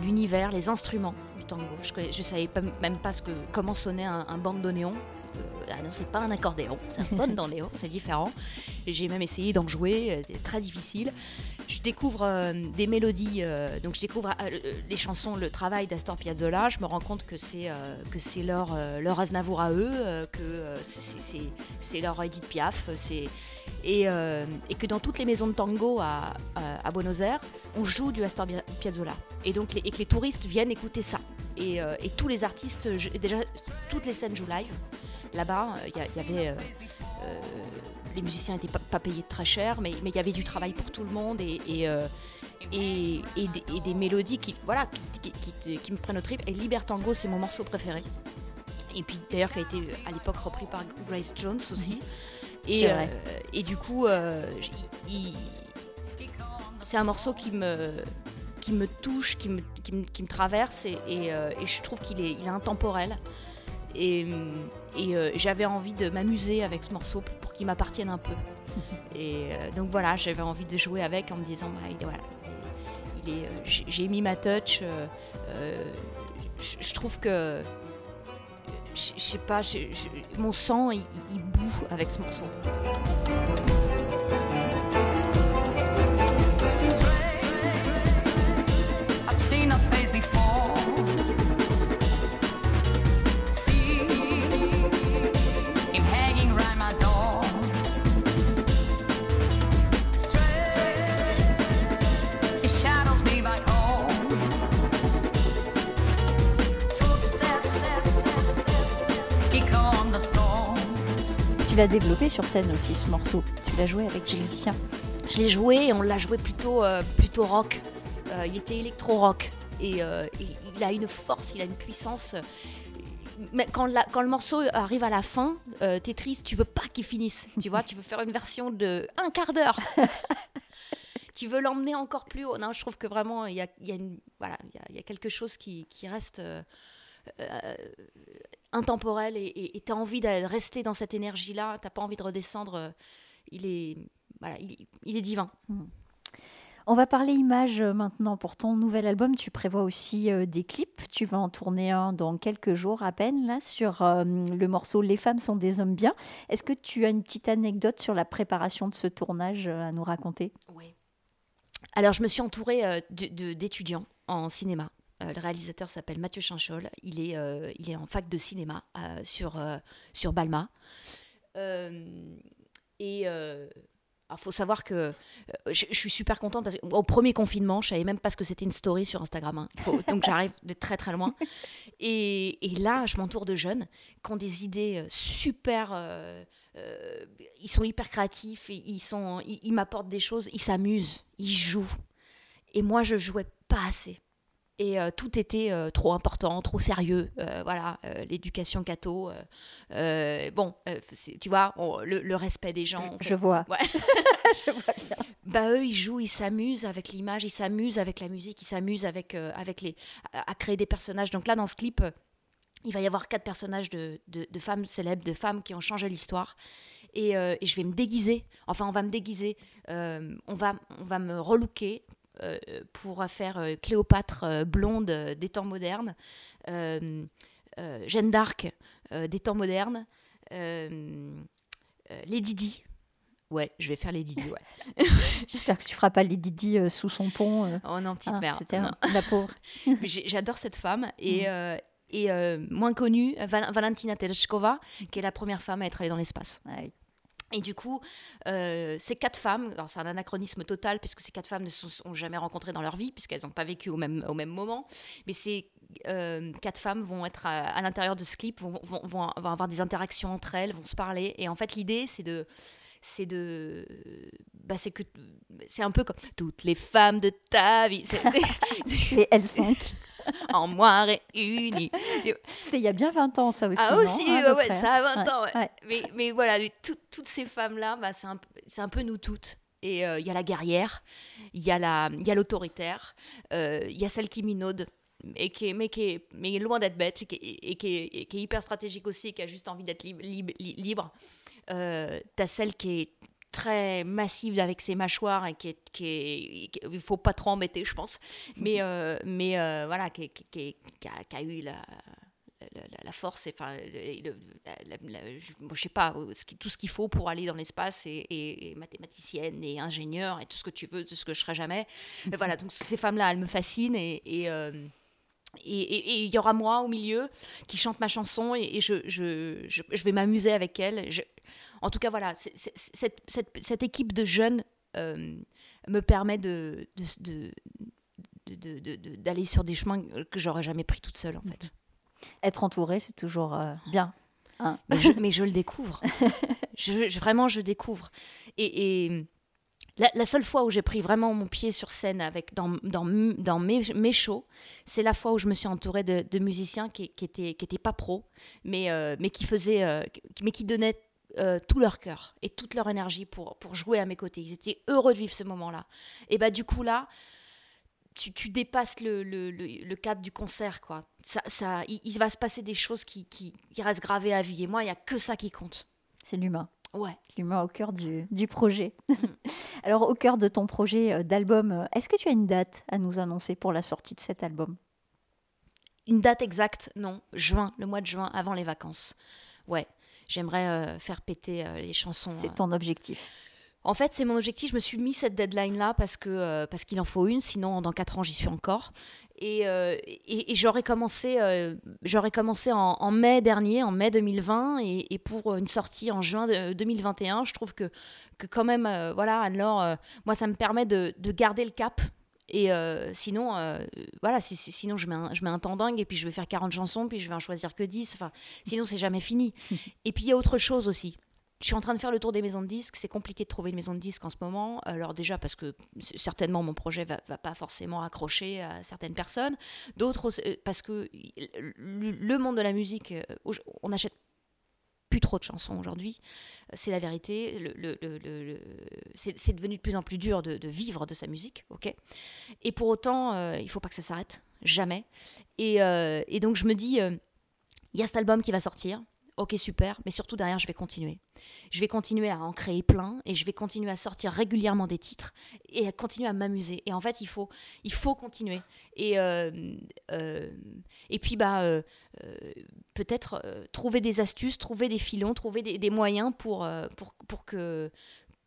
Speaker 3: l'univers, les instruments du tango. Je, je savais même pas comment sonnait un, un bandoneon. Ah non, c'est pas un accordéon, c'est un bandoneon, c'est différent. J'ai même essayé d'en jouer, euh, c'est très difficile. Je découvre euh, des mélodies, euh, donc je découvre le- les chansons, le travail d'Astor Piazzolla. Je me rends compte que c'est leur leur Aznavour à eux, que c'est- leur Edith Piaf, et, et que dans toutes les maisons de tango à, Buenos Aires, on joue du Astor Pia- Piazzolla. Et donc et que les touristes viennent écouter ça. Et, et tous les artistes, déjà toutes les scènes jouent live. Là-bas, euh, il y, avait euh, euh, les musiciens n'étaient pas, pas payés très cher, mais mais il y avait du travail pour tout le monde et, et, euh, et, et des, mélodies qui, voilà, qui, qui- qui te- qui me prennent au trip. Et Libertango, c'est mon morceau préféré. Et puis d'ailleurs, qui a été à l'époque repris par Grace Jones aussi. Euh, et du coup, c'est un morceau qui me, qui me touche, qui me, qui me, qui me traverse et, je trouve qu'il est, il est intemporel. Et, et euh, j'avais envie de m'amuser avec ce morceau pour, pour qu'il m'appartienne un peu. Et euh, donc voilà, j'avais envie de jouer avec en me disant, bah, il- voilà, il est, euh, j'ai mis ma touch. je- trouve que, je sais pas, mon sang il, bout avec ce morceau.
Speaker 1: L'as développé sur scène aussi ce morceau. Tu l'as joué avec des musiciens.
Speaker 3: Je l'ai joué et on l'a joué plutôt, euh, plutôt rock. Euh, il était électro-rock. Et, euh, et il a une force, il a une puissance. Mais quand, la- quand le morceau arrive à la fin, t'es triste, tu veux pas qu'il finisse. Tu vois, tu veux faire une version de un quart d'heure. tu veux l'emmener encore plus haut. Non, je trouve que vraiment, il y a, il y a une- voilà, il y a- y a quelque chose qui, qui reste intemporel et tu as envie de rester dans cette énergie-là. T'as pas envie de redescendre. euh, Il est, voilà, il, il est divin.
Speaker 1: On va parler images euh, maintenant. Pour ton nouvel album, tu prévois aussi euh, des clips. Tu vas en tourner un dans quelques jours à peine, là, sur euh, le morceau Les femmes sont des hommes bien. Est-ce que tu as une petite anecdote sur la préparation de ce tournage euh, à nous raconter?
Speaker 3: Ouais. Alors, je me suis entourée euh, d'étudiants en cinéma. Euh, le réalisateur s'appelle Mathieu Chinchol. Il est, euh, il est en fac de cinéma euh, sur, euh, sur Balma. Et il faut savoir que je, je suis super contente parce qu'au premier confinement, je savais même pas ce que c'était une story sur Instagram. hein. Faut- donc, j'arrive de très très loin. Et, et là, je m'entoure de jeunes qui ont des idées super. ils sont hyper créatifs, et ils, sont, ils, ils m'apportent des choses, ils s'amusent, ils jouent. Et moi, je jouais pas assez. Et euh, tout était euh, trop important, trop sérieux. Euh, voilà, l'éducation catho. bon, tu vois, on- le, le respect des gens.
Speaker 1: Je vois.
Speaker 3: Ouais.
Speaker 1: Je vois bien.
Speaker 3: Bah eux, ils jouent, ils s'amusent avec l'image, ils s'amusent avec la musique, ils s'amusent avec, avec les, à, à créer des personnages. Donc là, dans ce clip, il va y avoir quatre personnages de, de- de femmes célèbres, de femmes qui ont changé l'histoire. Et, euh, et je vais me déguiser, enfin on va me déguiser, euh, on, va, on va me relooker pour faire euh, Cléopâtre euh, blonde euh, des temps modernes, euh, euh, Jeanne d'Arc euh, des temps modernes, euh, euh, Lady Di. Ouais, je vais faire Lady Di, ouais.
Speaker 1: J'espère que tu feras pas les Didi euh, sous son pont. euh.
Speaker 3: Oh non, petite
Speaker 1: Ah,
Speaker 3: merde.
Speaker 1: C'était la pauvre.
Speaker 3: J'adore cette femme. Et, euh, et euh, moins connue, Val- Valentina Tereshkova, qui est la première femme à être allée dans l'espace.
Speaker 1: Ouais.
Speaker 3: Et du coup, euh, ces quatre femmes, c'est un anachronisme total, puisque ces quatre femmes ne se sont jamais rencontrées dans leur vie, puisqu'elles n'ont pas vécu au même, au même moment. Mais ces euh, quatre femmes vont être à, à l'intérieur de ce clip, vont, vont- vont avoir des interactions entre elles, vont se parler. Et en fait, l'idée, c'est de. C'est de. Bah, c'est que. C'est un peu comme toutes les femmes de ta vie.
Speaker 1: Les L5.
Speaker 3: en moi réunis.
Speaker 1: C'était il y a bien 20 ans, ça aussi.
Speaker 3: Ah aussi, ouais, ouais, ça a
Speaker 1: hein.
Speaker 3: 20 ans. ouais. Mais, mais voilà, les- tout- toutes ces femmes-là, bah, c'est un, un peu nous toutes. Et euh, il y a la guerrière, il y a la- il y a l'autoritaire, euh, il y a celle qui minaude, et qui est, mais qui est mais loin d'être bête, et qui est, et qui est- et qui est hyper stratégique aussi, et qui a juste envie d'être libre. libre, li- libre. Euh, T'as celle qui est très massive avec ses mâchoires et qui est, qui est- qui- il faut pas trop embêter je pense. Mais euh, mais euh, voilà qui, a, qui a eu la, la, force et enfin le- le- la- la- la- je, je sais pas qui- tout ce qu'il faut pour aller dans l'espace et, et- et mathématicienne et ingénieure et tout ce que tu veux tout ce que je serai jamais. Mais voilà donc ces femmes là elles me fascinent et, et, euh, et- il y aura moi au milieu qui chante ma chanson et, et je, je, je, je vais m'amuser avec elle. Je- en tout cas, voilà, c'est- c'est- cette, cette, cette équipe de jeunes euh, me permet de, de, de- d'aller sur des chemins que j'aurais jamais pris toute seule, en fait.
Speaker 1: Être entouré, c'est toujours euh, bien. hein.
Speaker 3: Mais je, mais je le découvre. Vraiment, je découvre. Et, et la, seule fois où j'ai pris vraiment mon pied sur scène avec, dans, dans, dans mes, mes shows, c'est la fois où je me suis entourée de, musiciens qui n'étaient qui étaient, qui étaient pas pros, mais, euh, mais, qui faisaient, euh, mais qui donnaient euh, tout leur cœur et toute leur énergie pour, pour jouer à mes côtés. Ils étaient heureux de vivre ce moment-là. Et bah du coup là, tu, tu dépasses le, le, le- cadre du concert, quoi. Ça, ça, il, il va se passer des choses qui, qui, qui restent gravées à vie. Et moi, il n'y a que ça qui compte.
Speaker 1: C'est l'humain.
Speaker 3: Ouais.
Speaker 1: L'humain au cœur du, du projet. Alors, au cœur de ton projet euh, d'album, euh, est-ce que tu as une date à nous annoncer pour la sortie de cet album?
Speaker 3: Une date exacte, non. Juin, le mois de juin, avant les vacances. Ouais. J'aimerais euh, faire péter euh, les chansons.
Speaker 1: C'est ton objectif.
Speaker 3: En fait, c'est mon objectif. Je me suis mis cette deadline-là parce que euh, parce qu'il en faut une. Sinon, dans quatre ans, j'y suis encore. Et, euh, et, et j'aurais commencé, euh, j'aurais commencé en, en mai dernier, en mai 2020, et, et pour une sortie en juin de- 2021. Je trouve que, que quand même, voilà, Anne-Laure, moi, ça me permet de, de garder le cap. Et euh, sinon, euh, voilà, si, si- sinon je mets, un, je mets un temps dingue et puis je vais faire 40 chansons, puis je vais en choisir que 10. Enfin, sinon, c'est jamais fini. et puis, il y a autre chose aussi. Je suis en train de faire le tour des maisons de disques. C'est compliqué de trouver une maison de disques en ce moment. Alors déjà parce que certainement mon projet va, va pas forcément accrocher à certaines personnes. D'autres euh, parce que le, monde de la musique, euh, on n'achète plus trop de chansons aujourd'hui. C'est la vérité. C'est devenu de plus en plus dur de, vivre de sa musique. ok? Et pour autant, euh, il faut pas que ça s'arrête. Jamais. Et, euh, donc je me dis, il y a cet album qui va sortir. Ok, super. Mais surtout derrière, je vais continuer. Je vais continuer à en créer plein et je vais continuer à sortir régulièrement des titres et à continuer à m'amuser. Et en fait, il faut, il faut continuer. Et, euh, euh, et puis, bah, euh, peut-être trouver des astuces, trouver des filons, trouver des, des moyens pour, pour, pour que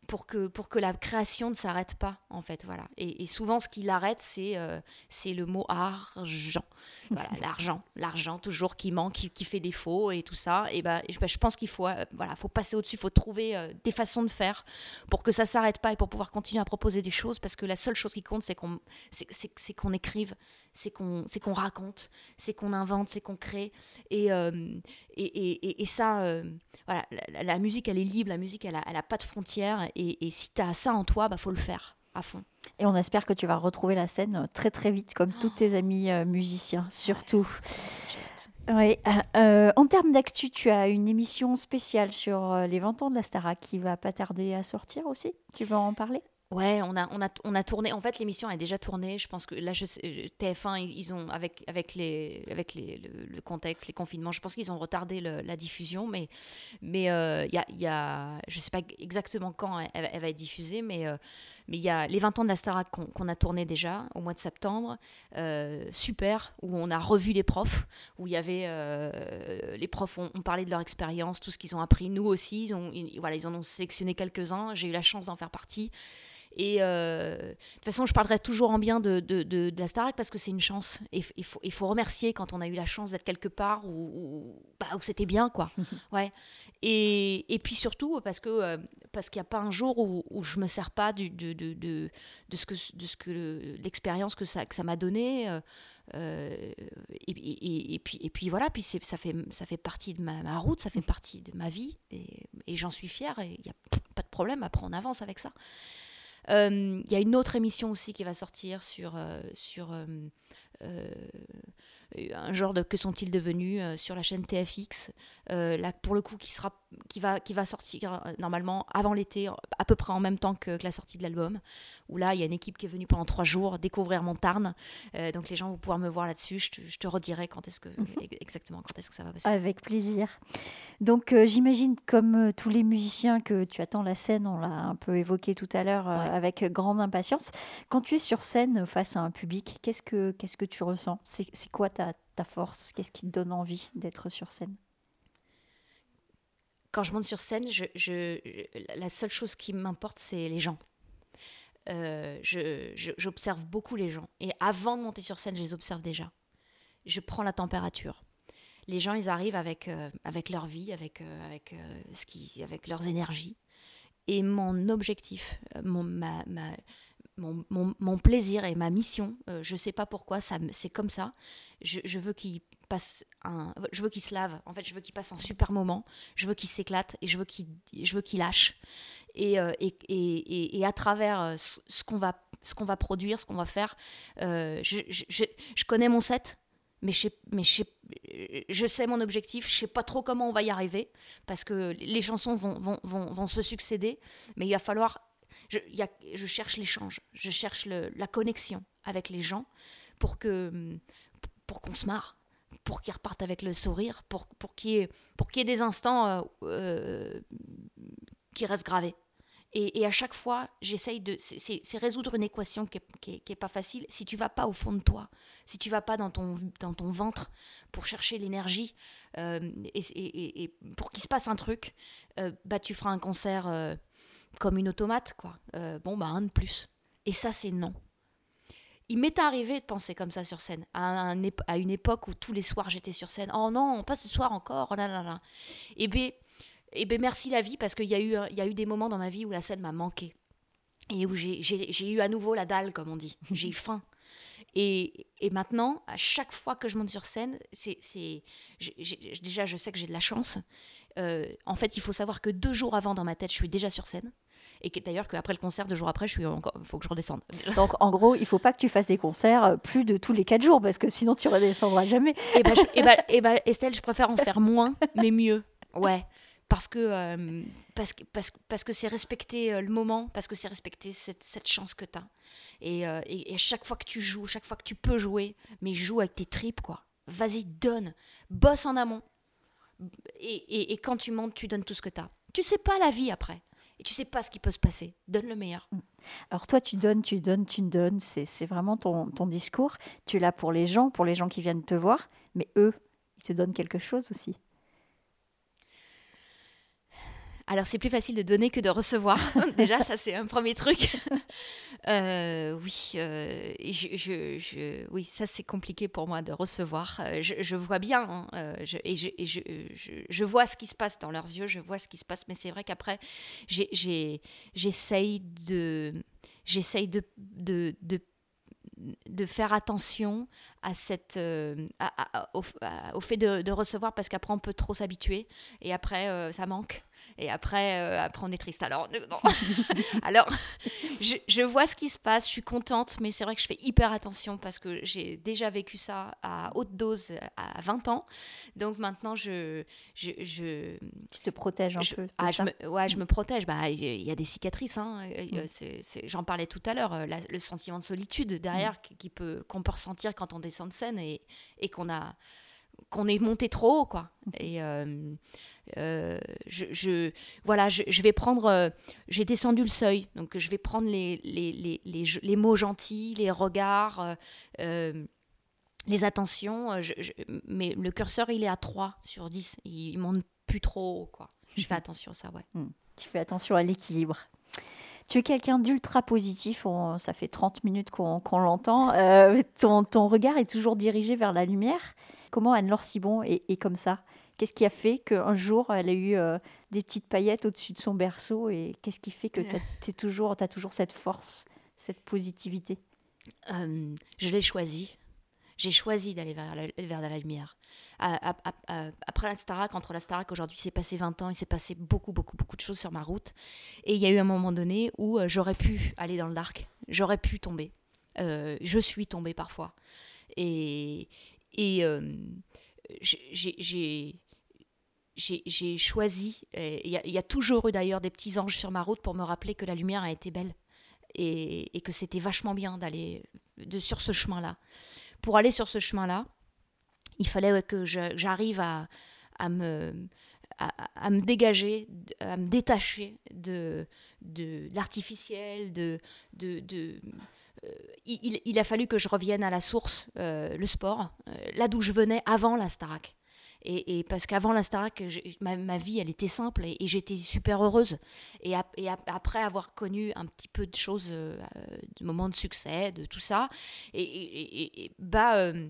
Speaker 3: pour que, pour que la création ne s'arrête pas, en fait. Voilà. Et, et souvent, ce qui l'arrête, c'est euh, c'est le mot argent. Voilà, l'argent, l'argent, toujours qui manque, qui, qui fait défaut et tout ça. Et ben, ben, je pense qu'il faut, euh, voilà, faut passer au-dessus, il faut trouver euh, des façons de faire pour que ça s'arrête pas et pour pouvoir continuer à proposer des choses. Parce que la seule chose qui compte, c'est qu'on c'est- qu'on écrive, c'est qu'on qu'on raconte, c'est qu'on invente, c'est qu'on crée. Et, et, et, ça, voilà, la musique, elle est libre, la musique, elle a, elle a pas de frontières. Et, et si tu as ça en toi, bah faut le faire à fond.
Speaker 1: Et on espère que tu vas retrouver la scène euh, très très vite, comme tous tes amis euh, musiciens, surtout. Oui. euh, en termes d'actu, tu as une émission spéciale sur les 20 ans de la Starac qui va pas tarder à sortir aussi? Tu veux en parler?
Speaker 3: Ouais, on a, on, a, on a tourné. En fait, l'émission a déjà tourné. Je pense que là, euh, TF1, ils ont, avec, avec, les, avec les, le, contexte, les confinements, je pense qu'ils ont retardé la diffusion. Mais mais euh, y a, y a- je ne sais pas exactement quand elle, va être diffusée, mais euh, mais il y a les 20 ans de la Starac qu'on a tourné déjà au mois de septembre. Euh, super, où on a revu les profs, où il y avait. les profs ont, ont parlé de leur expérience, tout ce qu'ils ont appris. Nous aussi, ils, ont, voilà, ils en ont sélectionné quelques-uns. J'ai eu la chance d'en faire partie. Et euh, de toute façon, je parlerai toujours en bien de, de, de- de la Starac parce que c'est une chance. Et il faut, il faut remercier quand on a eu la chance d'être quelque part où, où, bah, où c'était bien, quoi. ouais. Et, et puis surtout parce que euh, parce qu'il n'y a pas un jour où, où je me sers pas du, de, de, de, de ce que de ce que le- l'expérience que ça que ça m'a donné. euh, euh, et, et- et puis et puis voilà. Puis c'est- ça fait ça fait partie de ma, ma route, ça fait partie de ma vie et, et j'en suis fière. Et il y a pas de problème. Après, on avance avec ça. Euh, Il y a une autre émission aussi qui va sortir sur, euh, sur euh, un genre de que sont-ils devenus sur la chaîne TFX. Pour le coup, qui, sera, qui, va, qui va sortir normalement avant l'été, à peu près en même temps que la sortie de l'album. Où là, il y a une équipe qui est venue pendant trois jours découvrir mon Tarn. Euh, donc les gens vont pouvoir me voir là-dessus. Je, te- je te redirai quand est-ce que exactement quand est-ce que ça va passer.
Speaker 1: Avec plaisir. Donc euh, j'imagine, comme euh, tous les musiciens, que tu attends la scène, on l'a un peu évoqué tout à l'heure, euh,
Speaker 3: Ouais.
Speaker 1: avec grande impatience. Quand tu es sur scène face à un public, qu'est-ce que, qu'est-ce que tu ressens? C'est c'est quoi ta, ta force? Qu'est-ce qui te donne envie d'être sur scène?
Speaker 3: Quand je monte sur scène, je- la seule chose qui m'importe, c'est les gens. Euh, J'observe beaucoup les gens. Et avant de monter sur scène, je les observe déjà. Je prends la température. Les gens, ils arrivent avec, euh, avec leur vie, avec, euh, avec, ce qui, avec leurs énergies. Et mon objectif, mon, ma- mon, plaisir et ma mission, euh, je ne sais pas pourquoi, ça, c'est comme ça. Je, veux qu'ils passent un, je veux qu'ils se lavent. En fait, je veux qu'ils passent un super moment. Je veux qu'il s'éclate et je veux qu'il je veux qu'il lâche. Et, euh, et, et, et- à travers euh, ce, qu'on va ce qu'on va produire ce qu'on va faire je, je, connais mon set mais je sais, mais je sais, mon objectif. Je sais pas trop comment on va y arriver parce que les chansons vont, vont, vont, vont se succéder. Mais il va falloir je, cherche l'échange je cherche la connexion avec les gens pour que pour qu'on se marre pour qu'ils repartent avec le sourire, pour, pour qu'il y, ait- des instants euh, euh, qui restent gravés. Et, à chaque fois, j'essaye de. c'est- résoudre une équation qui n'est est- pas facile. Si tu vas pas au fond de toi, si tu vas pas dans ton, dans ton ventre pour chercher l'énergie euh, et, pour qu'il se passe un truc, bah, tu feras un concert comme une automate, quoi. Euh, bon, bah, un de plus. Et ça, c'est non. Il m'est arrivé de penser comme ça sur scène, à, un ép- à une époque où tous les soirs j'étais sur scène. Oh non, pas ce soir encore, oh là là là. Et bien, et ben merci la vie, parce qu'il y, a eu, il y a eu des moments dans ma vie où la scène m'a manqué. Et où j'ai- eu à nouveau la dalle, comme on dit. J'ai eu faim. Et, et maintenant, à chaque fois que je monte sur scène, c'est, déjà, je sais que j'ai de la chance. Euh, en fait, il faut savoir que deux jours avant, dans ma tête, je suis déjà sur scène. Et que, d'ailleurs, qu'après le concert, deux jours après, je suis encore. Il faut que je redescende.
Speaker 1: Donc en gros, il faut pas que tu fasses des concerts euh, plus de tous les quatre jours parce que sinon tu redescendras jamais.
Speaker 3: Et ben, je- eh ben- eh ben, Estelle, je préfère en faire moins, mais mieux. Ouais. Parce que euh, parce que parce, que- parce que c'est respecter euh, le moment, parce que c'est respecter cette, cette chance que tu as. Et, euh, et, chaque fois que tu joues, chaque fois que tu peux jouer, mais joue avec tes tripes, quoi. Vas-y, donne. Bosse en amont. Et, et, et quand tu montes, tu donnes tout ce que tu as. Tu sais pas la vie après. Et tu sais pas ce qui peut se passer. Donne le meilleur.
Speaker 1: Alors toi, tu donnes, tu donnes, tu donnes. C'est vraiment ton, ton discours. Tu là pour les gens, pour les gens qui viennent te voir, mais eux, ils te donnent quelque chose aussi.
Speaker 3: Alors, c'est plus facile de donner que de recevoir. Déjà, ça, c'est un premier truc. Euh, oui, euh, oui, ça, c'est compliqué pour moi de recevoir. Euh, je, vois bien, hein, et, je, vois ce qui se passe dans leurs yeux, je vois ce qui se passe, mais c'est vrai qu'après, j'essaye de, faire attention à au, fait de, recevoir, parce qu'après, on peut trop s'habituer, et après, ça manque. Et après, euh, après, on est triste. Alors, euh, non. Alors je, je vois ce qui se passe, je suis contente, mais c'est vrai que je fais hyper attention parce que j'ai déjà vécu ça à haute dose à 20 ans. Donc maintenant, je. je, je-
Speaker 1: Tu te protèges un
Speaker 3: je-
Speaker 1: peu.
Speaker 3: ah, je me, ouais, je me protège. Bah, il y a- il y a des cicatrices. hein. Euh,
Speaker 1: Mm.
Speaker 3: J'en parlais tout à l'heure. euh, le sentiment de solitude derrière qui, qui peut, qu'on peut ressentir quand on descend de scène et, et qu'on a qu'on est monté trop haut, quoi. Et euh, euh, je, je- voilà, je, je vais prendre. euh, j'ai descendu le seuil, donc je vais prendre les, les, les, les, jeux- les mots gentils, les regards, euh, euh, les attentions. euh, je- je- mais le curseur, il est à 3 sur 10. Il, il monte plus trop haut, quoi. Je fais attention à ça, ouais.
Speaker 1: Tu fais attention à l'équilibre. Tu es quelqu'un d'ultra positif, on- ça fait 30 minutes qu'on l'entend. Euh, ton, ton regard est toujours dirigé vers la lumière. Comment Anne-Laure Cibon est, est comme ça? Qu'est-ce qui a fait qu'un jour, elle a eu euh, des petites paillettes au-dessus de son berceau Et qu'est-ce qui fait que tu as, toujours, toujours cette force, cette positivité?
Speaker 3: Euh, je l'ai choisi. J'ai choisi d'aller vers la, vers la lumière. À- à- à- à- après la Starac, entre la Starac aujourd'hui, il s'est passé 20 ans, il s'est passé beaucoup, beaucoup, beaucoup de choses sur ma route. Et il y a eu un moment donné où euh, j'aurais pu aller dans le dark, j'aurais pu tomber. Euh, je suis tombée parfois. Et, et euh, j'ai- j'ai- choisi, et il y, a- toujours eu d'ailleurs des petits anges sur ma route pour me rappeler que la lumière a été belle et, que c'était vachement bien d'aller sur ce chemin-là. Pour aller sur ce chemin-là, il fallait que j'arrive à, me, dégager, à me détacher de, l'artificiel, euh, il, a fallu que je revienne à la source, euh, le sport, euh, là d'où je venais avant la Starac. Et, parce qu'avant la Starac, ma, vie, elle était simple et, j'étais super heureuse. Et, ap- et ap- après avoir connu un petit peu de choses, euh, euh, de moments de succès, de tout ça, et, bah, euh,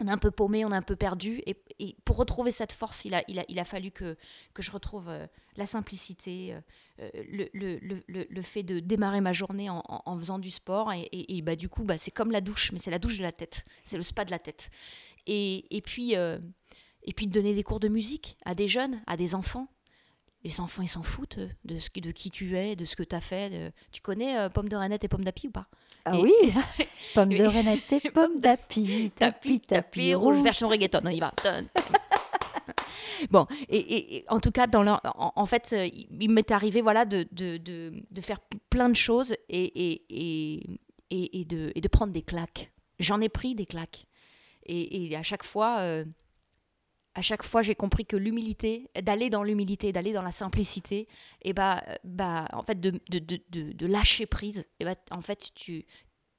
Speaker 3: on est un peu paumé, on est un peu perdu. Et, pour retrouver cette force, il a, fallu que, je retrouve euh, la simplicité, le, fait de démarrer ma journée en, faisant du sport. Et, bah, du coup, bah, c'est comme la douche, mais c'est la douche de la tête. C'est le spa de la tête. Et, puis, et puis de donner des cours de musique à des jeunes, à des enfants. Les enfants, ils s'en foutent euh, de, ce qui, de qui tu es, de ce que tu as fait. de- Tu connais euh, Pomme de Renette et Pomme d'Api ou pas?
Speaker 1: Ah
Speaker 3: Et-
Speaker 1: oui Pomme de. Renette et pomme d'api, tapis, tapis rouge.
Speaker 3: version reggaeton, on y va. Bon, et, et- et en tout cas, dans leur- en, en fait, euh, il, il m'est arrivé voilà, de, de, de, de faire plein de choses et, et, et, et, et de, et de prendre des claques. J'en ai pris des claques. Et, et à chaque fois, euh, à chaque fois, j'ai compris que l'humilité, d'aller dans l'humilité, d'aller dans la simplicité, et bah, euh, bah, en fait, de, de, de, lâcher prise, et bah, en fait, tu,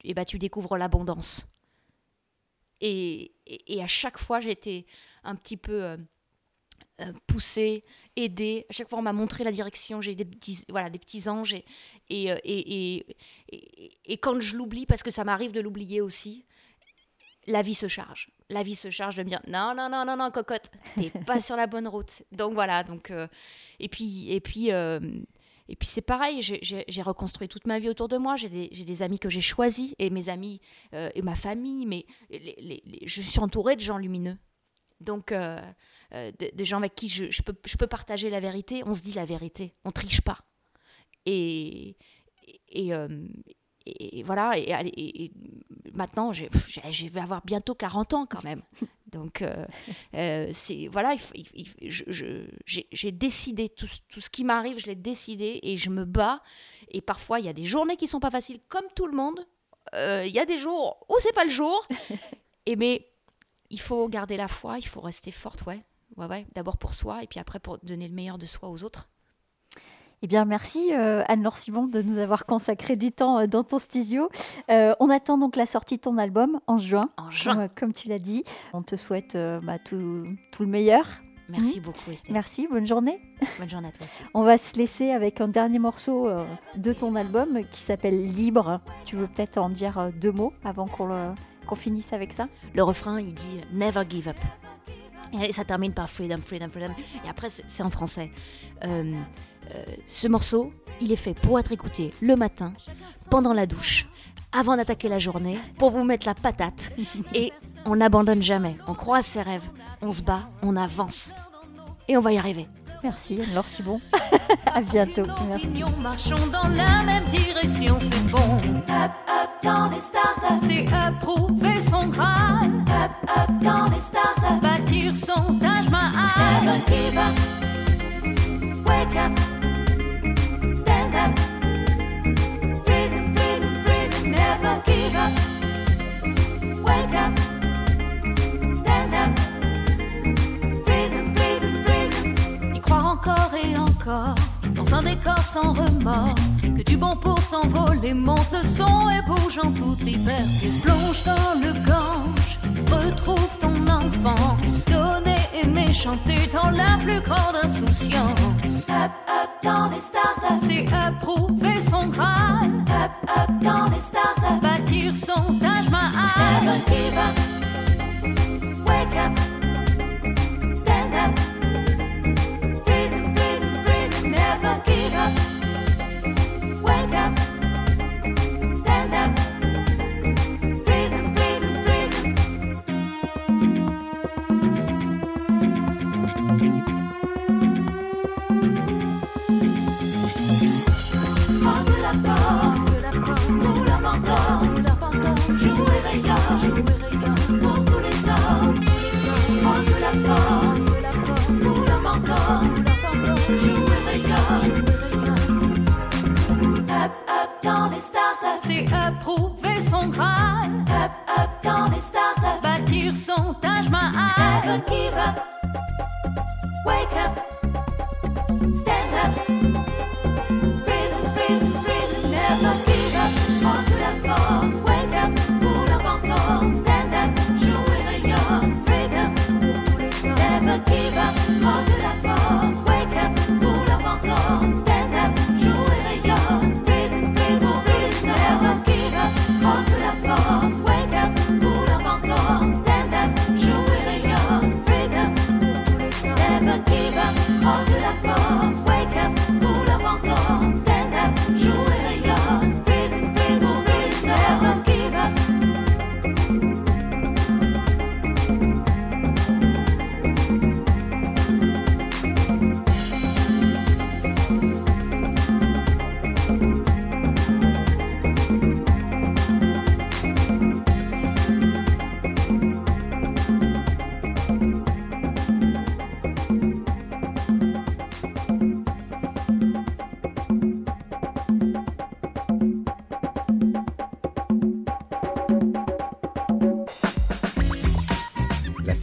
Speaker 3: et bah, tu découvres l'abondance. Et, et, à chaque fois, j'ai été un petit peu euh, euh, poussée, aidée. À chaque fois, on m'a montré la direction. J'ai des petits, voilà, des petits anges. Et, et, et, et- et quand je l'oublie, parce que ça m'arrive de l'oublier aussi, la vie se charge. La vie se charge de me dire non, non, non, non, non, cocotte, t'es pas sur la bonne route. Donc voilà. Donc, euh, et puis, et puis, euh,
Speaker 6: et puis c'est pareil, j'ai- reconstruit toute ma vie autour de moi. J'ai des, amis que j'ai choisis et mes amis euh, et ma famille. Mais les- les- les- je suis entourée de gens lumineux. Donc, de, de gens avec qui je, je peux, je peux partager la vérité. On se dit la vérité. On triche pas. Et, et, euh, et voilà. Et, allez, et- et maintenant, je vais avoir bientôt 40 ans quand même. Donc, euh, euh, c'est voilà, j'ai décidé tout, ce- tout ce qui m'arrive, je l'ai décidé et je me bats. Et parfois, il y a des journées qui sont pas faciles, comme tout le monde. Euh, Il y a des jours où c'est pas le jour. et mais il faut garder la foi, il faut rester forte, ouais, ouais, ouais. D'abord pour soi et puis après pour donner le meilleur de soi aux autres.
Speaker 1: Eh bien, merci euh, Anne-Laure Simon de nous avoir consacré du temps euh, dans ton studio. Euh, on attend donc la sortie de ton album en juin,
Speaker 6: En juin.
Speaker 1: comme tu l'as dit. On te souhaite bah, tout, tout le meilleur.
Speaker 6: Merci beaucoup, Estelle.
Speaker 1: Merci, bonne journée.
Speaker 6: Bonne journée à toi aussi.
Speaker 1: On va se laisser avec un dernier morceau de ton album qui s'appelle Libre. Tu veux peut-être en dire deux mots avant qu'on qu'on finisse avec ça?
Speaker 6: Le refrain, il dit Never give up. Et ça termine par Freedom, Freedom, Freedom. Et après, c'est en français. Euh, ce morceau, il est fait pour être écouté le matin, pendant la douche, avant d'attaquer la journée, pour vous mettre la patate. Et on n'abandonne jamais. On croise ses rêves. On se bat, on avance. Et on va y arriver.
Speaker 1: Merci Anne-Laure Simon. à bientôt. Merci.
Speaker 3: marchons dans la même direction, c'est bon. Up, up dans les startups, c'est approuver son Graal. Up, up dans les startups, bâtir son Taj Mahal. Sans remords. Que du bon pour s'envoler, monte le son et bouge en toute liberté. Plonge dans le gange, retrouve ton enfance. Donner, aimer, chanter dans la plus grande insouciance. Up, up dans les startups, c'est approuver son Graal. Up, up dans les startups, bâtir son Taj Mahal. Never give up, bâtir son Taj Mahal. Never give up,